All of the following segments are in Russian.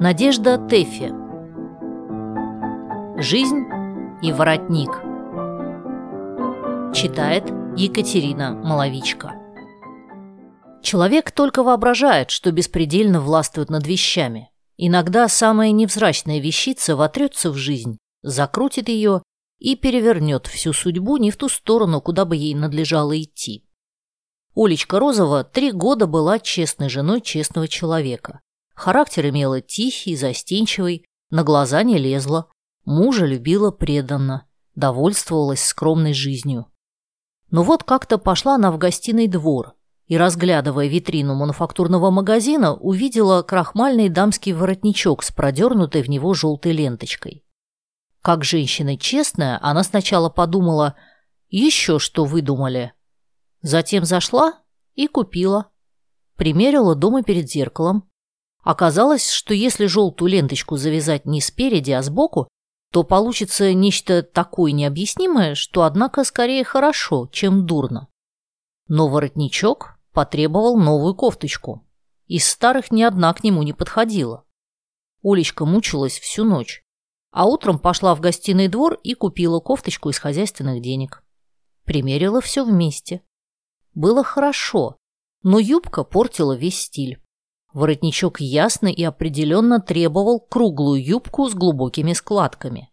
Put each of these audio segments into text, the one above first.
Надежда Тэффи Жизнь и воротник Читает Екатерина Маловичка Человек только воображает, что беспредельно властвует над вещами. Иногда самая невзрачная вещица вотрется в жизнь, закрутит ее и перевернет всю судьбу не в ту сторону, куда бы ей надлежало идти. Олечка Розова три года была честной женой честного человека. Характер имела тихий, застенчивый, на глаза не лезла, мужа любила преданно, довольствовалась скромной жизнью. Но вот как-то пошла она в гостиный двор и, разглядывая витрину мануфактурного магазина, увидела крахмальный дамский воротничок с продернутой в него желтой ленточкой. Как женщина честная, она сначала подумала «Еще что выдумали?». Затем зашла и купила. Примерила дома перед зеркалом, Оказалось, что если желтую ленточку завязать не спереди, а сбоку, то получится нечто такое необъяснимое, что, однако, скорее хорошо, чем дурно. Но воротничок потребовал новую кофточку. Из старых ни одна к нему не подходила. Олечка мучилась всю ночь, а утром пошла в гостиный двор и купила кофточку из хозяйственных денег. Примерила все вместе. Было хорошо, но юбка портила весь стиль. Воротничок ясно и определенно требовал круглую юбку с глубокими складками.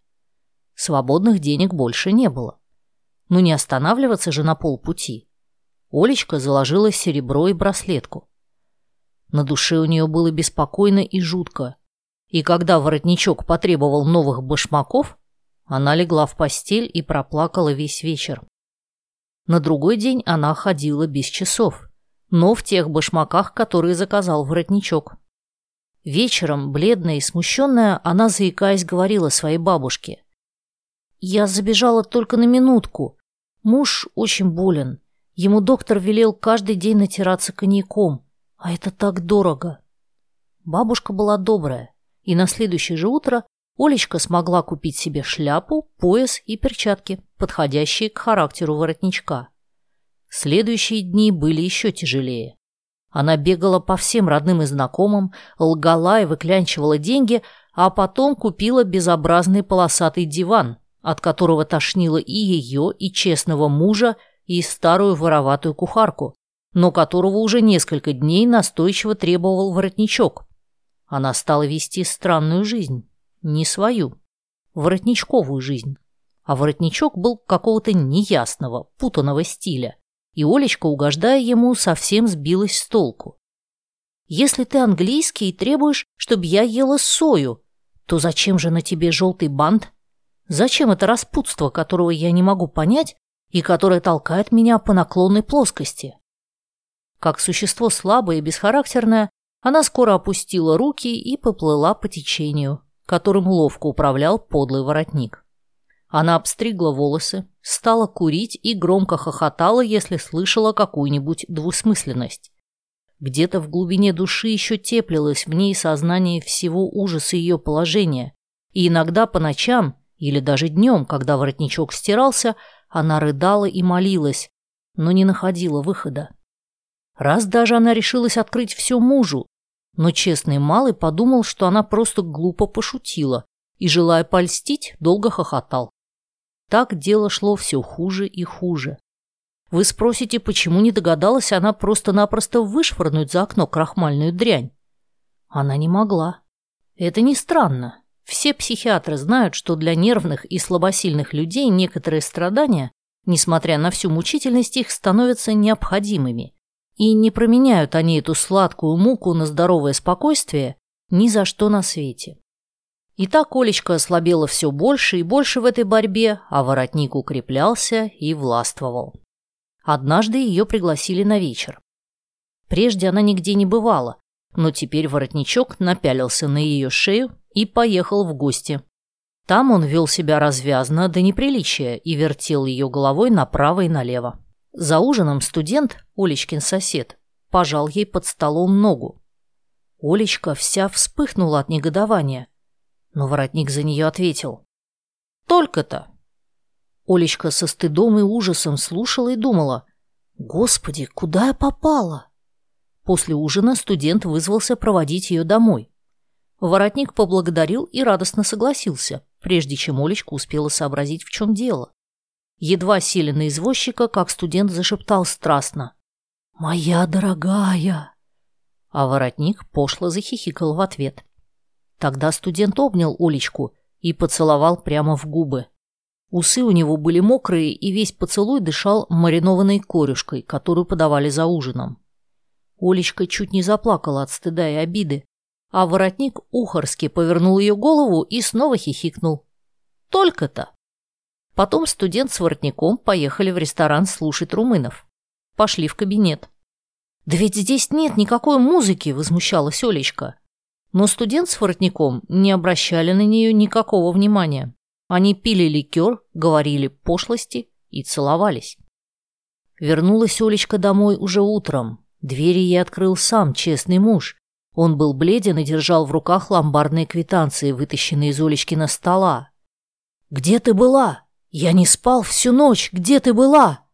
Свободных денег больше не было. Но не останавливаться же на полпути. Олечка заложила серебро и браслетку. На душе у нее было беспокойно и жутко. И когда воротничок потребовал новых башмаков, она легла в постель и проплакала весь вечер. На другой день она ходила без часов но в тех башмаках, которые заказал воротничок. Вечером, бледная и смущенная, она, заикаясь, говорила своей бабушке. «Я забежала только на минутку. Муж очень болен. Ему доктор велел каждый день натираться коньяком, а это так дорого». Бабушка была добрая, и на следующее же утро Олечка смогла купить себе шляпу, пояс и перчатки, подходящие к характеру воротничка. Следующие дни были еще тяжелее. Она бегала по всем родным и знакомым, лгала и выклянчивала деньги, а потом купила безобразный полосатый диван, от которого тошнило и ее, и честного мужа, и старую вороватую кухарку, но которого уже несколько дней настойчиво требовал воротничок. Она стала вести странную жизнь, не свою, воротничковую жизнь. А воротничок был какого-то неясного, путанного стиля и Олечка, угождая ему, совсем сбилась с толку. «Если ты английский и требуешь, чтобы я ела сою, то зачем же на тебе желтый бант? Зачем это распутство, которого я не могу понять и которое толкает меня по наклонной плоскости?» Как существо слабое и бесхарактерное, она скоро опустила руки и поплыла по течению, которым ловко управлял подлый воротник. Она обстригла волосы, стала курить и громко хохотала, если слышала какую-нибудь двусмысленность. Где-то в глубине души еще теплилось в ней сознание всего ужаса ее положения, и иногда по ночам или даже днем, когда воротничок стирался, она рыдала и молилась, но не находила выхода. Раз даже она решилась открыть все мужу, но честный малый подумал, что она просто глупо пошутила и, желая польстить, долго хохотал. Так дело шло все хуже и хуже. Вы спросите, почему не догадалась она просто-напросто вышвырнуть за окно крахмальную дрянь? Она не могла. Это не странно. Все психиатры знают, что для нервных и слабосильных людей некоторые страдания, несмотря на всю мучительность их, становятся необходимыми. И не променяют они эту сладкую муку на здоровое спокойствие ни за что на свете. И так Олечка ослабела все больше и больше в этой борьбе, а воротник укреплялся и властвовал. Однажды ее пригласили на вечер. Прежде она нигде не бывала, но теперь воротничок напялился на ее шею и поехал в гости. Там он вел себя развязно до неприличия и вертел ее головой направо и налево. За ужином студент, Олечкин сосед, пожал ей под столом ногу. Олечка вся вспыхнула от негодования. Но воротник за нее ответил. «Только-то!» Олечка со стыдом и ужасом слушала и думала. «Господи, куда я попала?» После ужина студент вызвался проводить ее домой. Воротник поблагодарил и радостно согласился, прежде чем Олечка успела сообразить, в чем дело. Едва сели на извозчика, как студент зашептал страстно. «Моя дорогая!» А воротник пошло захихикал в ответ. Тогда студент обнял Олечку и поцеловал прямо в губы. Усы у него были мокрые, и весь поцелуй дышал маринованной корюшкой, которую подавали за ужином. Олечка чуть не заплакала от стыда и обиды, а воротник ухорски повернул ее голову и снова хихикнул. Только-то. Потом студент с воротником поехали в ресторан слушать румынов. Пошли в кабинет. «Да ведь здесь нет никакой музыки!» – возмущалась Олечка. Но студент с воротником не обращали на нее никакого внимания. Они пили ликер, говорили пошлости и целовались. Вернулась Олечка домой уже утром. Двери ей открыл сам честный муж. Он был бледен и держал в руках ломбардные квитанции, вытащенные из Олечкина стола. «Где ты была? Я не спал всю ночь. Где ты была?»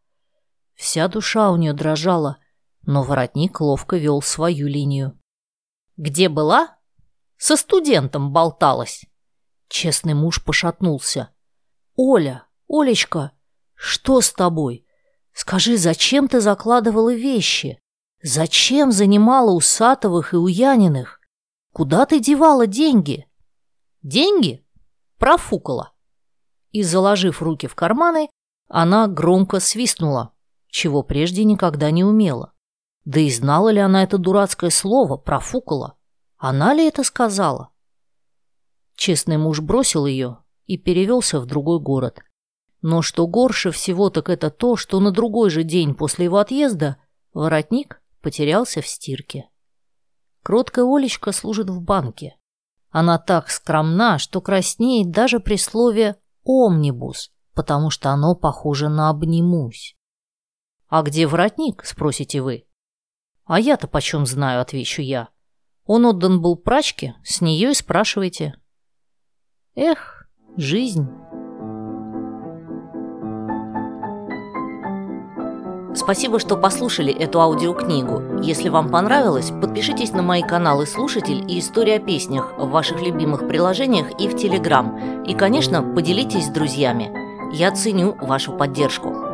Вся душа у нее дрожала, но воротник ловко вел свою линию. «Где была? Со студентом болталась». Честный муж пошатнулся. «Оля, Олечка, что с тобой? Скажи, зачем ты закладывала вещи? Зачем занимала у Сатовых и у Яниных? Куда ты девала деньги?» «Деньги?» Профукала. И, заложив руки в карманы, она громко свистнула чего прежде никогда не умела. Да и знала ли она это дурацкое слово, профукала? Она ли это сказала? Честный муж бросил ее и перевелся в другой город. Но что горше всего, так это то, что на другой же день после его отъезда воротник потерялся в стирке. Кроткая Олечка служит в банке. Она так скромна, что краснеет даже при слове «омнибус», потому что оно похоже на «обнимусь». «А где воротник?» – спросите вы. «А я-то почем знаю?» – отвечу я. «Он отдан был прачке, с нее и спрашивайте». Эх, жизнь. Спасибо, что послушали эту аудиокнигу. Если вам понравилось, подпишитесь на мои каналы «Слушатель» и «История о песнях» в ваших любимых приложениях и в Телеграм. И, конечно, поделитесь с друзьями. Я ценю вашу поддержку.